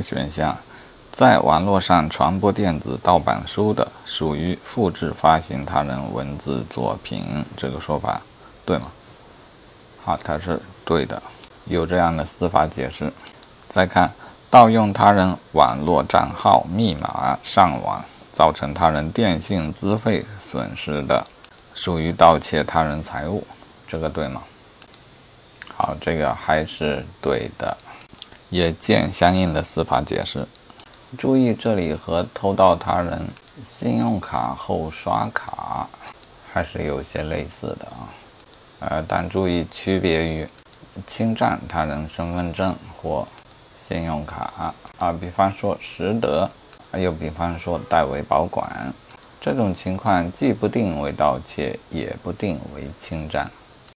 选项，在网络上传播电子盗版书的，属于复制发行他人文字作品，这个说法对吗？好，它是对的，有这样的司法解释。再看，盗用他人网络账号密码上网，造成他人电信资费损失的，属于盗窃他人财物，这个对吗？好，这个还是对的。也见相应的司法解释。注意，这里和偷盗他人信用卡后刷卡还是有些类似的啊。呃，但注意区别于侵占他人身份证或信用卡啊，比方说拾得，又比方说代为保管，这种情况既不定为盗窃，也不定为侵占。